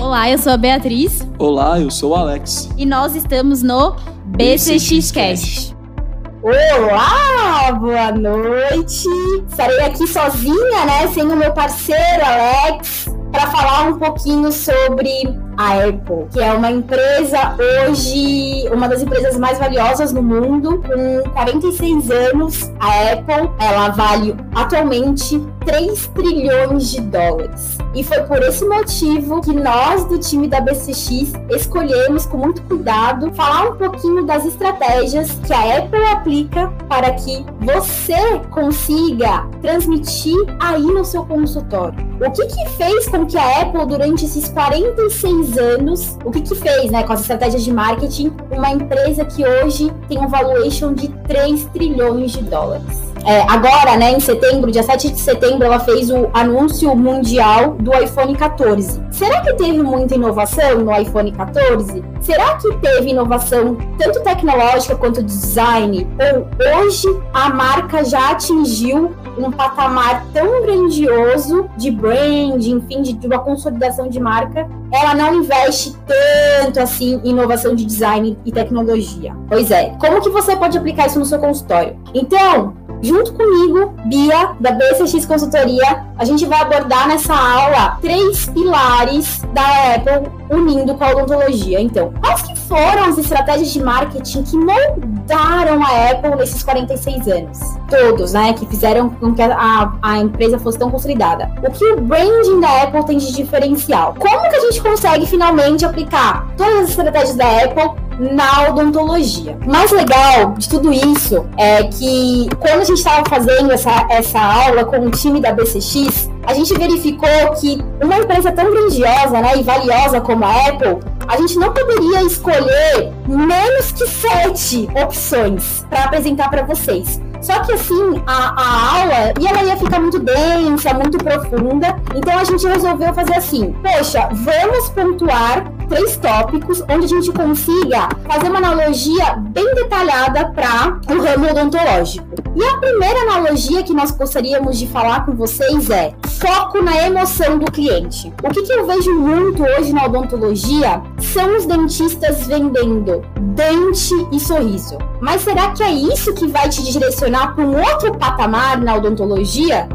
Olá, eu sou a Beatriz. Olá, eu sou o Alex. E nós estamos no BCX Cast. Olá, boa noite. Estarei aqui sozinha, né, sem o meu parceiro Alex, para falar um pouquinho sobre a Apple, que é uma empresa hoje, uma das empresas mais valiosas no mundo, com 46 anos. A Apple, ela vale atualmente 3 trilhões de dólares. E foi por esse motivo que nós do time da BCX escolhemos com muito cuidado falar um pouquinho das estratégias que a Apple aplica para que você consiga transmitir aí no seu consultório. O que que fez com que a Apple durante esses 46 anos, o que que fez, né, com as estratégias de marketing, uma empresa que hoje tem um valuation de 3 trilhões de dólares. É, agora, né, em setembro, dia 7 de setembro, ela fez o anúncio mundial do iPhone 14. Será que teve muita inovação no iPhone 14? Será que teve inovação tanto tecnológica quanto design? Ou hoje a marca já atingiu um patamar tão grandioso de brand, enfim, de, de uma consolidação de marca, ela não investe tanto assim em inovação de design e tecnologia. Pois é, como que você pode aplicar isso no seu consultório? Então, Junto comigo, Bia, da BCX Consultoria, a gente vai abordar nessa aula três pilares da Apple unindo com a odontologia. Então, quais que foram as estratégias de marketing que moldaram a Apple nesses 46 anos? Todos, né? Que fizeram com que a, a empresa fosse tão consolidada. O que o branding da Apple tem de diferencial? Como que a gente consegue finalmente aplicar todas as estratégias da Apple na odontologia. O mais legal de tudo isso é que quando a gente estava fazendo essa, essa aula com o time da BCX, a gente verificou que uma empresa tão grandiosa né, e valiosa como a Apple, a gente não poderia escolher menos que sete opções para apresentar para vocês. Só que assim, a, a aula e ela ia ficar muito densa, muito profunda. Então a gente resolveu fazer assim: poxa, vamos pontuar três tópicos onde a gente consiga fazer uma analogia bem detalhada para o ramo odontológico. E a primeira analogia que nós gostaríamos de falar com vocês é foco na emoção do cliente. O que, que eu vejo muito hoje na odontologia são os dentistas vendendo dente e sorriso. Mas será que é isso que vai te direcionar para um outro patamar na odontologia?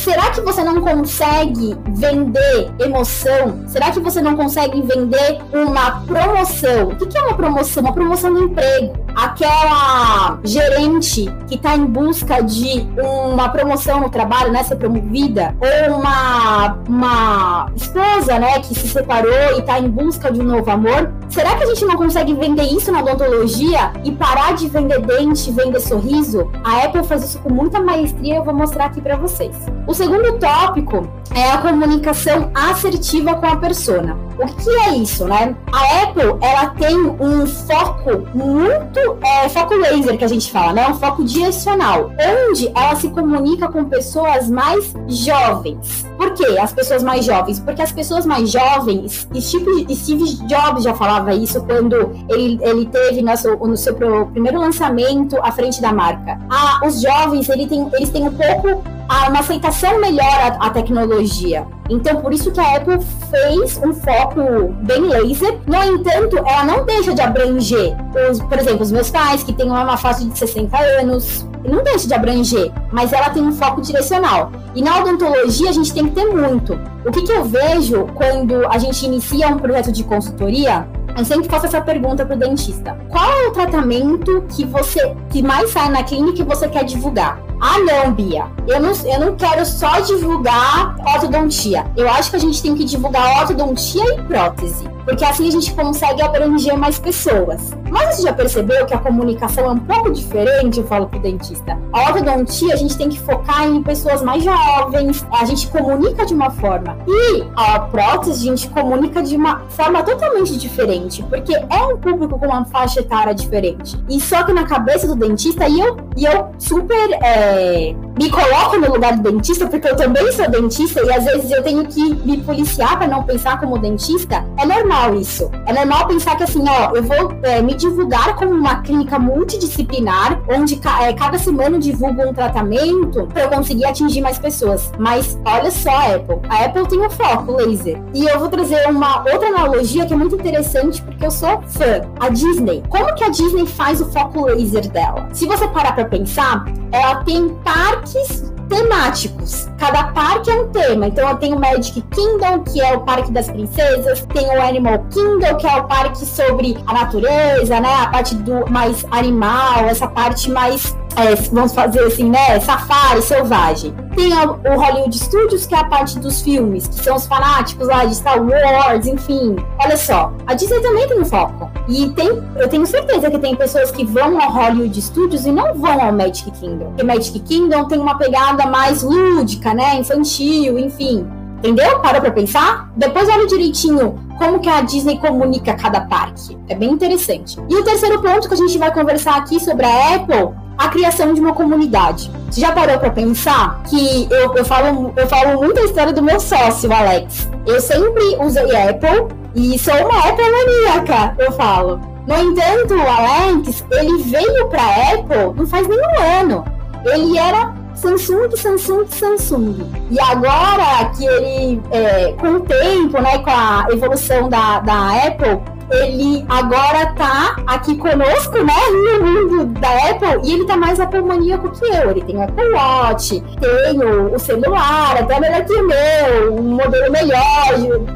Será que você não consegue vender emoção? Será que você não consegue vender uma promoção? O que é uma promoção? Uma promoção do emprego. Aquela gerente que está em busca de uma promoção no trabalho, né? Ser promovida. Ou uma, uma esposa, né? Que se separou e está em busca de um novo amor. Será que a gente não consegue vender isso na odontologia e parar de vender dente, vender sorriso? A Apple faz isso com muita maestria, eu vou mostrar aqui para vocês. O segundo tópico é a comunicação assertiva com a persona. O que é isso, né? A Apple, ela tem um foco muito, é, foco laser que a gente fala, né? Um foco direcional, onde ela se comunica com pessoas mais jovens. Por quê? As pessoas mais jovens? Porque as pessoas mais jovens, Steve, Steve Jobs já falava isso quando ele, ele teve no seu, no seu primeiro lançamento à frente da marca. Ah, os jovens, ele tem, eles têm um pouco uma aceitação melhor à, tecnologia. Então, por isso que a Apple fez um foco bem laser. No entanto, ela não deixa de abranger, os, por exemplo, os meus pais, que têm uma faixa de 60 anos, não deixa de abranger, mas ela tem um foco direcional. E na odontologia, a gente tem que ter muito. O que, que eu vejo quando a gente inicia um projeto de consultoria eu sempre faço essa pergunta pro dentista. Qual é o tratamento que você que mais sai na clínica e você quer divulgar? Ah, não, Bia. Eu não, eu não quero só divulgar ortodontia. Eu acho que a gente tem que divulgar ortodontia e prótese. Porque assim a gente consegue abranger mais pessoas. Mas você já percebeu que a comunicação é um pouco diferente, eu falo pro dentista. A ortodontia a gente tem que focar em pessoas mais jovens, a gente comunica de uma forma. E a prótese a gente comunica de uma forma totalmente diferente, porque é um público com uma faixa etária diferente. E só que na cabeça do dentista, e eu, e eu super. É, me coloco no lugar do dentista, porque eu também sou dentista e às vezes eu tenho que me policiar para não pensar como dentista, é normal isso. É normal pensar que assim, ó, eu vou é, me divulgar como uma clínica multidisciplinar, onde é, cada semana eu divulgo um tratamento para eu conseguir atingir mais pessoas. Mas olha só, Apple. A Apple tem o foco laser. E eu vou trazer uma outra analogia que é muito interessante porque eu sou fã. A Disney. Como que a Disney faz o foco laser dela? Se você parar para pensar, ela tem parques temáticos. Cada parque é um tema. Então eu tenho o Magic Kingdom, que é o parque das princesas, tem o Animal Kingdom, que é o parque sobre a natureza, né? A parte do mais animal, essa parte mais é, vamos fazer assim, né? Safari, selvagem. Tem o Hollywood Studios, que é a parte dos filmes, que são os fanáticos lá de Star Wars, enfim. Olha só, a Disney também tem um foco. E tem, eu tenho certeza que tem pessoas que vão ao Hollywood Studios e não vão ao Magic Kingdom. Porque Magic Kingdom tem uma pegada mais lúdica, né? Infantil, enfim. Entendeu? Para pra pensar? Depois olha direitinho como que a Disney comunica cada parque. É bem interessante. E o terceiro ponto que a gente vai conversar aqui sobre a Apple a criação de uma comunidade. Você já parou para pensar que eu, eu, falo, eu falo muito a história do meu sócio, Alex. Eu sempre usei Apple e sou uma Apple maníaca, eu falo. No entanto, o Alex, ele veio para Apple não faz nenhum ano. Ele era Samsung, Samsung, Samsung. E agora que ele, é, com o tempo, né, com a evolução da, da Apple, ele agora tá aqui conosco, né, no mundo da Apple, e ele tá mais Apple maníaco que eu. Ele tem o Apple Watch, tem o, o celular, até melhor que o meu, um modelo melhor,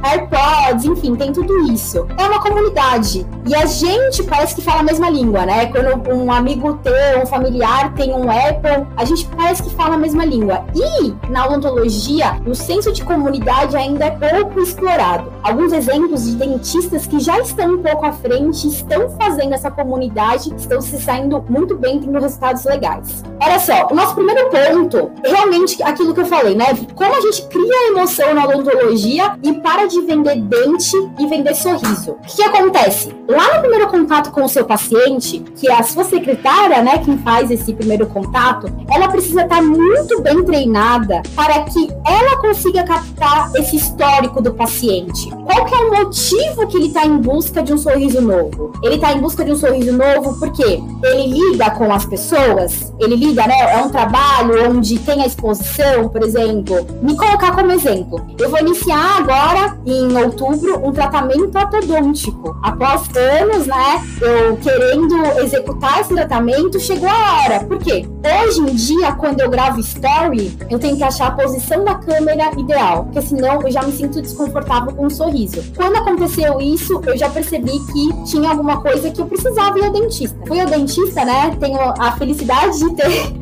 AirPods, enfim, tem tudo isso. É uma comunidade. E a gente parece que fala a mesma língua, né? Quando um amigo teu, um familiar tem um Apple, a gente parece que fala a mesma língua. E na odontologia, o senso de comunidade ainda é pouco explorado. Alguns exemplos de dentistas que já estão estão um pouco à frente, estão fazendo essa comunidade, estão se saindo muito bem, tendo resultados legais. Olha só, o nosso primeiro ponto, realmente aquilo que eu falei, né? Como a gente cria emoção na odontologia e para de vender dente e vender sorriso. O que, que acontece? Lá no primeiro contato com o seu paciente, que é a sua secretária, né, quem faz esse primeiro contato, ela precisa estar muito bem treinada para que ela consiga captar esse histórico do paciente. Qual que é o motivo que ele está em busca de um sorriso novo. Ele tá em busca de um sorriso novo porque ele lida com as pessoas, ele lida, né? É um trabalho onde tem a exposição, por exemplo. Me colocar como exemplo. Eu vou iniciar agora, em outubro, um tratamento ortodôntico. Após anos, né? Eu querendo executar esse tratamento, chegou a hora. Por quê? Hoje em dia, quando eu gravo story, eu tenho que achar a posição da câmera ideal, porque senão eu já me sinto desconfortável com um sorriso. Quando aconteceu isso, eu já percebi que tinha alguma coisa que eu precisava ir ao dentista. Fui ao dentista, né? Tenho a felicidade de ter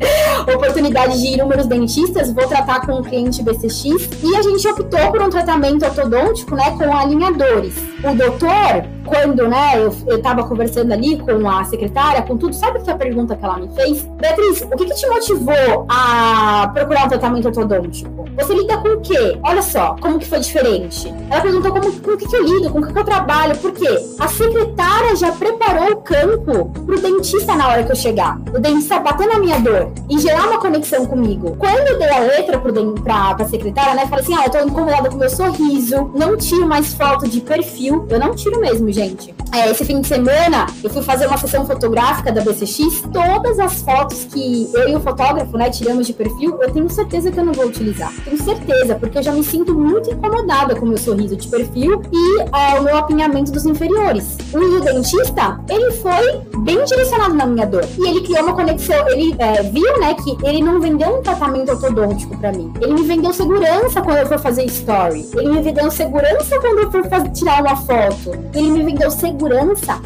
oportunidade de ir inúmeros dentistas, vou tratar com um cliente BCX e a gente optou por um tratamento ortodôntico, né, com alinhadores. O doutor, quando, né, eu, eu tava conversando ali com a secretária, com tudo, sabe que a pergunta que ela me fez? Beatriz, o que, que te motivou a procurar um tratamento ortodôntico? Você lida com o quê? Olha só, como que foi diferente. Ela perguntou como, com o que, que eu lido, com o que, que eu trabalho, por quê? A secretária já preparou o campo pro dentista na hora que eu chegar. O dentista bater na minha dor e gerar uma conexão comigo. Quando eu dei a letra pro pra, pra secretária, né? Falei assim: ah, eu tô incomodada com meu sorriso, não tiro mais foto de perfil. Eu não tiro mesmo, gente. É, esse fim de semana, eu fui fazer uma sessão fotográfica da BCX. Todas as fotos que eu e o fotógrafo, né, tiramos de perfil, eu tenho certeza que eu não vou utilizar. Tenho certeza, porque eu já me sinto muito incomodada com o meu sorriso de perfil e é, o meu apinhamento dos inferiores. O dentista, ele foi bem direcionado na minha dor. E ele criou uma conexão, ele é, viu, né, que ele não vendeu um tratamento ortodôntico para mim. Ele me vendeu segurança quando eu for fazer story. Ele me vendeu segurança quando eu for tirar uma foto. Ele me vendeu segurança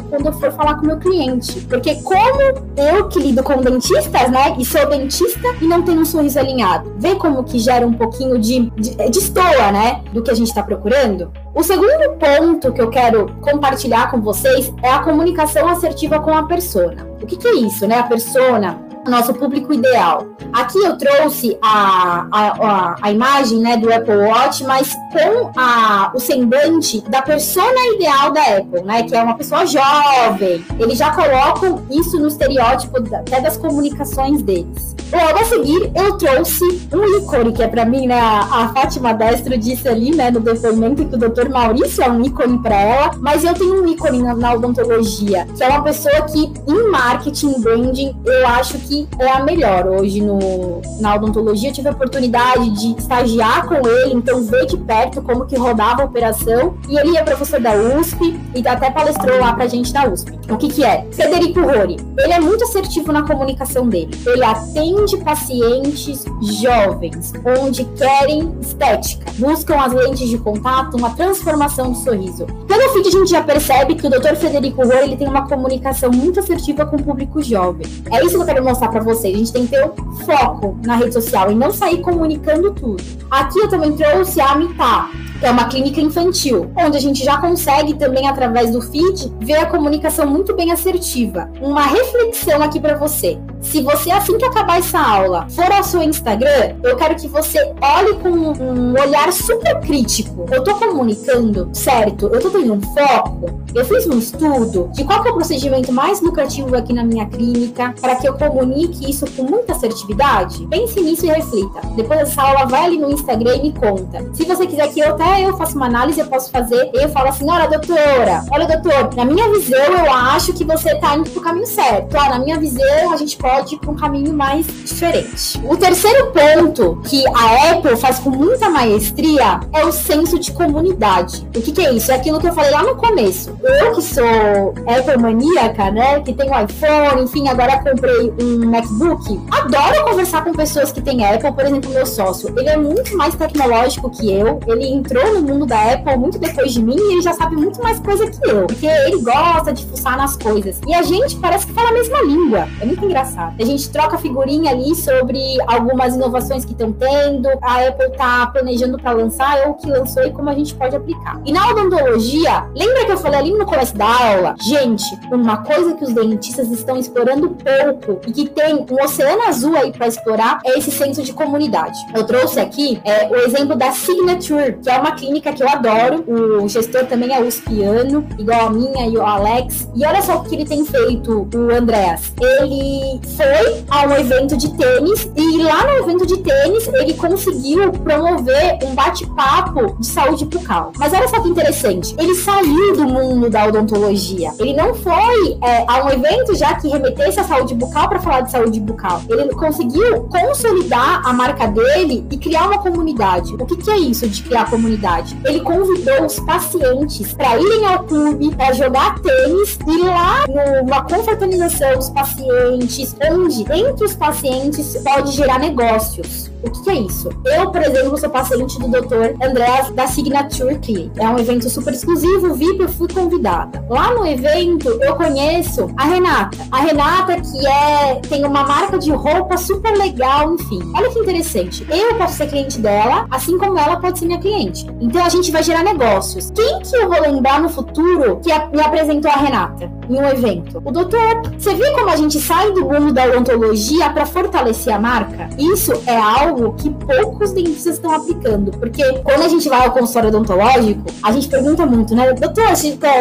quando eu for falar com o meu cliente. Porque como eu que lido com dentistas, né, e sou dentista e não tenho um sorriso alinhado, vê como que gera um pouquinho de, de, de estoa, né, do que a gente tá procurando? O segundo ponto que eu quero compartilhar com vocês é a comunicação assertiva com a persona. O que, que é isso, né? A persona nosso público ideal. Aqui eu trouxe a, a, a, a imagem né, do Apple Watch, mas com a, o semblante da persona ideal da Apple, né? Que é uma pessoa jovem. Eles já colocam isso no estereótipo até das comunicações deles. Logo a seguir, eu trouxe um ícone, que é para mim, né? A Fátima Destro disse ali, né, no depoimento que o Dr. Maurício é um ícone para ela, mas eu tenho um ícone na, na odontologia, que é uma pessoa que em marketing, branding, eu acho é a melhor hoje no, na odontologia. Eu tive a oportunidade de estagiar com ele, então ver de perto como que rodava a operação. E ele é professor da USP e até palestrou lá pra gente da USP. O que que é? Federico Rori. Ele é muito assertivo na comunicação dele. Ele atende pacientes jovens, onde querem estética, buscam as lentes de contato, uma transformação do sorriso. Pelo feed a gente já percebe que o Dr. Federico Rori ele tem uma comunicação muito assertiva com o público jovem. É isso que eu quero mostrar para vocês. A gente tem que ter um foco na rede social e não sair comunicando tudo. Aqui eu também trouxe a Mitá, é uma clínica infantil, onde a gente já consegue também através do feed ver a comunicação muito bem assertiva. Uma reflexão aqui para você. Se você assim que acabar essa aula for ao seu Instagram, eu quero que você olhe com um olhar super crítico. Eu tô comunicando certo? Eu tô tendo um foco? Eu fiz um estudo de qual é o procedimento mais lucrativo aqui na minha clínica para que eu comunique isso com muita assertividade? Pense nisso e reflita. Depois dessa aula, vai ali no Instagram e me conta. Se você quiser que eu até eu faça uma análise, eu posso fazer. Eu falo assim, olha, doutora, olha, doutor, na minha visão, eu acho que você tá indo pro caminho certo. Ah, na minha visão, a gente pode ir pra um caminho mais diferente. O terceiro ponto que a Apple faz com muita maestria é o senso de comunidade. O que, que é isso? É aquilo que eu falei lá no começo. Eu que sou Apple maníaca, né? Que tenho iPhone, enfim, agora comprei um MacBook. Adoro conversar com pessoas que têm Apple, por exemplo, meu sócio. Ele é muito mais tecnológico que eu. Ele entrou no mundo da Apple muito depois de mim e ele já sabe muito mais coisa que eu. Porque ele gosta de fuçar nas coisas. E a gente parece que fala a mesma língua. É muito engraçado. A gente troca figurinha ali sobre algumas inovações que estão tendo. A Apple tá planejando para lançar, ou que lançou e como a gente pode aplicar. E na odontologia, lembra que eu falei ali no começo da aula? Gente, uma coisa que os dentistas estão explorando pouco e que tem um oceano azul aí para explorar é esse senso de comunidade. Eu trouxe aqui é, o exemplo da Signature, que é uma clínica que eu adoro. O gestor também é uspiano, igual a minha e o Alex. E olha só o que ele tem feito, o Andréas. Ele foi a um evento de tênis e lá no evento de tênis ele conseguiu promover um bate-papo de saúde bucal. Mas olha só que interessante, ele saiu do mundo da odontologia. Ele não foi é, a um evento já que remetesse à saúde bucal para falar de saúde bucal. Ele conseguiu consolidar a marca dele e criar uma comunidade. O que, que é isso de criar comunidade? Ele convidou os pacientes para irem ao clube, para jogar tênis e lá numa confraternização dos pacientes, onde entre os pacientes pode gerar negócios. O que, é isso? Eu, por exemplo, sou paciente do Dr. Andreas da Signature Clinic. É um evento super exclusivo, VIP, eu fui convidada. Lá no evento, eu conheço a Renata. A Renata, que é tem uma marca de roupa super legal, enfim. Olha que interessante. Eu posso ser cliente dela, assim como ela pode ser minha cliente. Então a gente vai gerar negócios. Quem que eu vou lembrar no futuro que me apresentou a Renata em um evento? O doutor. Você viu como a gente sai do mundo da odontologia para fortalecer a marca? Isso é algo algo que poucos dentistas estão aplicando. Porque quando a gente vai ao consultório odontológico, a gente pergunta muito, né? Doutor,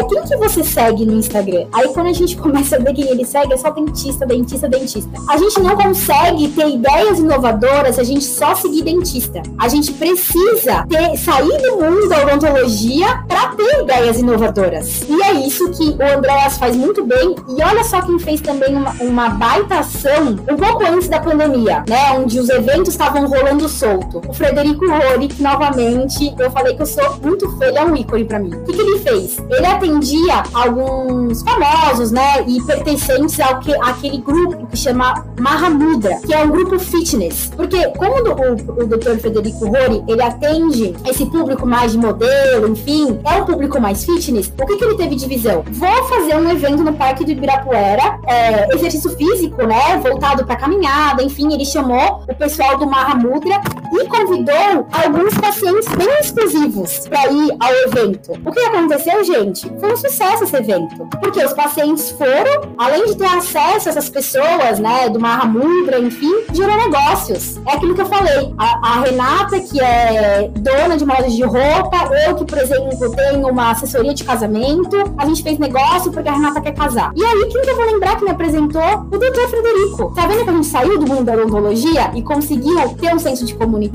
quem que você segue no Instagram? Aí quando a gente começa a ver quem ele segue, é só dentista, dentista, dentista. A gente não consegue ter ideias inovadoras se a gente só seguir dentista. A gente precisa ter, sair do mundo da odontologia para ter ideias inovadoras. E é isso que o Andréas faz muito bem. E olha só quem fez também uma, uma baita ação um pouco antes da pandemia, né? Onde os eventos estavam rolando solto. O Frederico Rory, que novamente eu falei que eu sou muito fã, ele é um ícone para mim. O que, que, ele fez? Ele atendia alguns famosos, né, e pertencentes ao que, àquele grupo que chama Mahamudra, que é um grupo fitness. Porque quando o, o Dr. Frederico Rory, ele atende esse público mais de modelo, enfim, é um público mais fitness, o que, que ele teve de visão? Vou fazer um evento no Parque do Ibirapuera, é, exercício físico, né, voltado para caminhada, enfim, ele chamou o pessoal do Mahamudra Mudra. E convidou alguns pacientes bem exclusivos para ir ao evento. O que aconteceu, gente? Foi um sucesso esse evento, porque os pacientes foram, além de ter acesso a essas pessoas, né, do Mahamudra, enfim, gerou negócios. É aquilo que eu falei. A, a Renata, que é dona de loja de roupa, eu que, por exemplo, tenho uma assessoria de casamento, a gente fez negócio porque a Renata quer casar. E aí, quem que eu vou lembrar que me apresentou? O doutor Frederico. Tá vendo que a gente saiu do mundo da odontologia e conseguiu ter um senso de comunidade?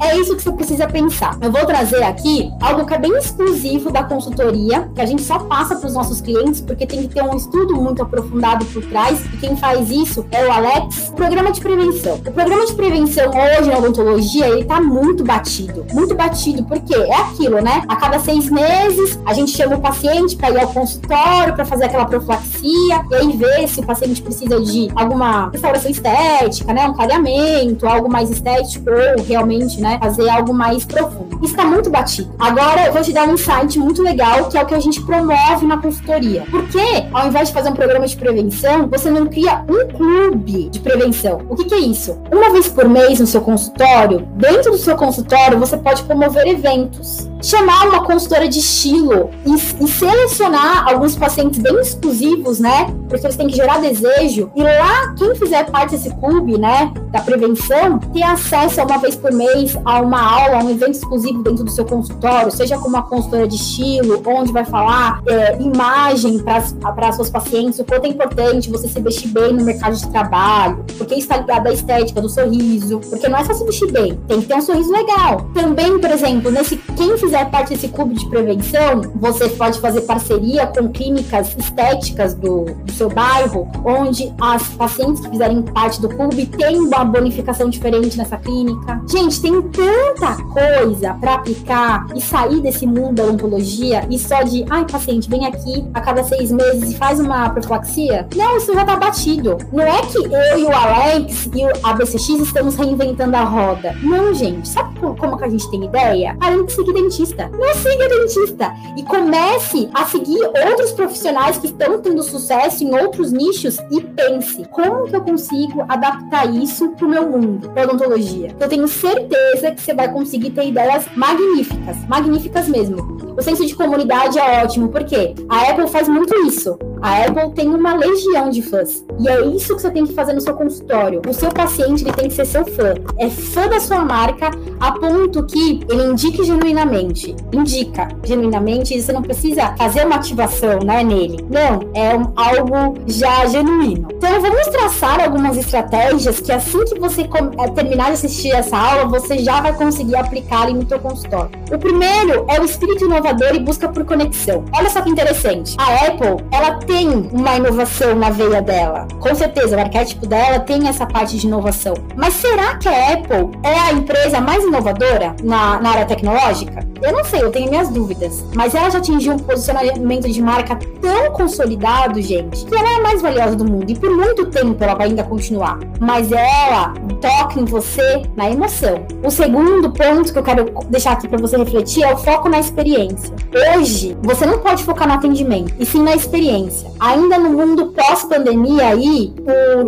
É isso que você precisa pensar. Eu vou trazer aqui algo que é bem exclusivo da consultoria, que a gente só passa para os nossos clientes, porque tem que ter um estudo muito aprofundado por trás, e quem faz isso é o Alex, programa de prevenção. O programa de prevenção hoje na odontologia, ele tá muito batido, muito batido, porque é aquilo, né? A cada seis meses, a gente chama o paciente para ir ao consultório, para fazer aquela profilaxia, e aí ver se o paciente precisa de alguma restauração estética, né? Um clareamento, algo mais estético, ou realmente, né? Fazer algo mais profundo. Isso tá muito batido. Agora, eu vou te dar um insight muito legal, que é o que a gente promove na consultoria. Porque, ao invés de fazer um programa de prevenção, você não cria um clube de prevenção. O que, que é isso? Uma vez por mês no seu consultório, dentro do seu consultório, você pode promover eventos chamar uma consultora de estilo e, e, selecionar alguns pacientes bem exclusivos, né? Porque eles têm que gerar desejo. E lá, quem fizer parte desse clube, né, da prevenção, ter acesso uma vez por mês a uma aula, a um evento exclusivo dentro do seu consultório, seja com uma consultora de estilo, onde vai falar é, imagem para seus pacientes, o quanto é importante você se vestir bem no mercado de trabalho, porque está ligado à estética do sorriso, porque não é só se vestir bem, tem que ter um sorriso legal. Também, por exemplo, nesse quem fizer fizer parte desse clube de prevenção, você pode fazer parceria com clínicas estéticas do, do seu bairro, onde as pacientes que fizerem parte do clube têm uma bonificação diferente nessa clínica. Gente, tem tanta coisa para aplicar e sair desse mundo da odontologia e só de, ai, paciente, vem aqui a cada seis meses e faz uma profilaxia. Não, isso já tá batido. Não é que eu e o Alex e a BCX estamos reinventando a roda. Não, gente. Sabe como que a gente tem ideia? A gente seguir dentista. Não siga dentista. E comece a seguir outros profissionais que estão tendo sucesso em outros nichos e pense: como que eu consigo adaptar isso pro meu mundo, pra odontologia? Eu tenho certeza que você vai conseguir ter ideias magníficas, magníficas mesmo. O senso de comunidade é ótimo, porque a Apple faz muito isso. A Apple tem uma legião de fãs. E é isso que você tem que fazer no seu consultório. O seu paciente ele tem que ser seu fã. É fã da sua marca a ponto que ele indique genuinamente. Indica genuinamente e você não precisa fazer uma ativação né, nele. Não, é um, algo já genuíno. Então vamos traçar algumas estratégias que assim que você é, terminar de assistir essa aula, você já vai conseguir aplicar no seu consultório. O primeiro é o espírito inovador e busca por conexão. Olha só que interessante. A Apple, ela tem tem uma inovação na veia dela. Com certeza, o arquétipo dela tem essa parte de inovação. Mas será que a Apple é a empresa mais inovadora na, na área tecnológica? Eu não sei, eu tenho minhas dúvidas. Mas ela já atingiu um posicionamento de marca tão consolidado, gente, que ela é a mais valiosa do mundo. E por muito tempo ela vai ainda continuar. Mas ela toca em você na emoção. O segundo ponto que eu quero deixar aqui para você refletir é o foco na experiência. Hoje, você não pode focar no atendimento, e sim na experiência Ainda no mundo pós-pandemia aí,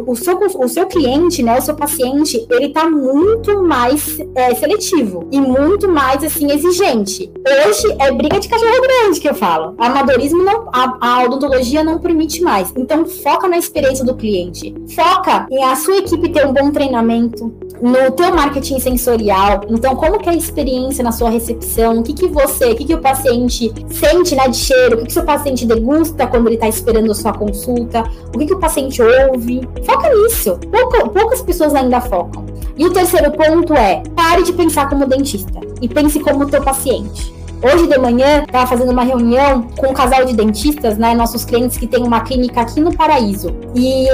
o, o, seu, o seu cliente, né, o seu paciente, ele tá muito mais é, seletivo e muito mais, assim, exigente. Hoje é briga de cachorro grande que eu falo. Amadorismo não, a, a odontologia não permite mais. Então foca na experiência do cliente. Foca em a sua equipe ter um bom treinamento, no teu marketing sensorial. Então, como que é a experiência na sua recepção? O que que você, o que que o paciente sente, né, de cheiro? O que que seu paciente degusta quando ele está esperando a sua consulta? O que que o paciente ouve? Foca nisso. Pouca, poucas pessoas ainda focam. E o terceiro ponto é, pare de pensar como dentista e pense como teu paciente. Hoje de manhã, estava fazendo uma reunião com um casal de dentistas, né? Nossos clientes que tem uma clínica aqui no Paraíso. E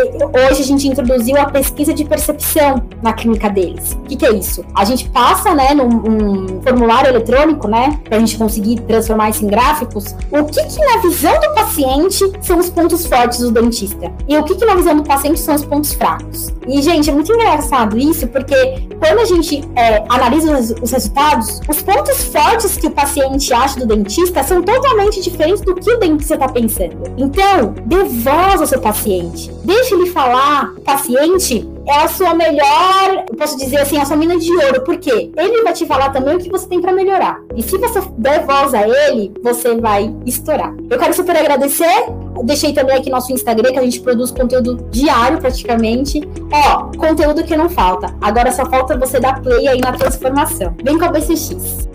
hoje a gente introduziu a pesquisa de percepção na clínica deles. O que, que é isso? A gente passa, né, num um formulário eletrônico, né, para a gente conseguir transformar isso em gráficos, o que, que na visão do paciente são os pontos fortes do dentista e o que, que na visão do paciente são os pontos fracos. E, gente, é muito engraçado isso, porque quando a gente é, analisa os, os resultados, os pontos fortes que o paciente gente acha do dentista são totalmente diferentes do que o dentista está pensando. Então, dê voz ao seu paciente. Deixe ele falar, paciente, é a sua melhor, eu posso dizer assim, a sua mina de ouro, porque ele vai te falar também o que você tem para melhorar. E se você der voz a ele, você vai estourar. Eu quero super agradecer. Deixei também aqui nosso Instagram, que a gente produz conteúdo diário praticamente. Ó, conteúdo que não falta. Agora só falta você dar play aí na transformação. Vem com a BCX.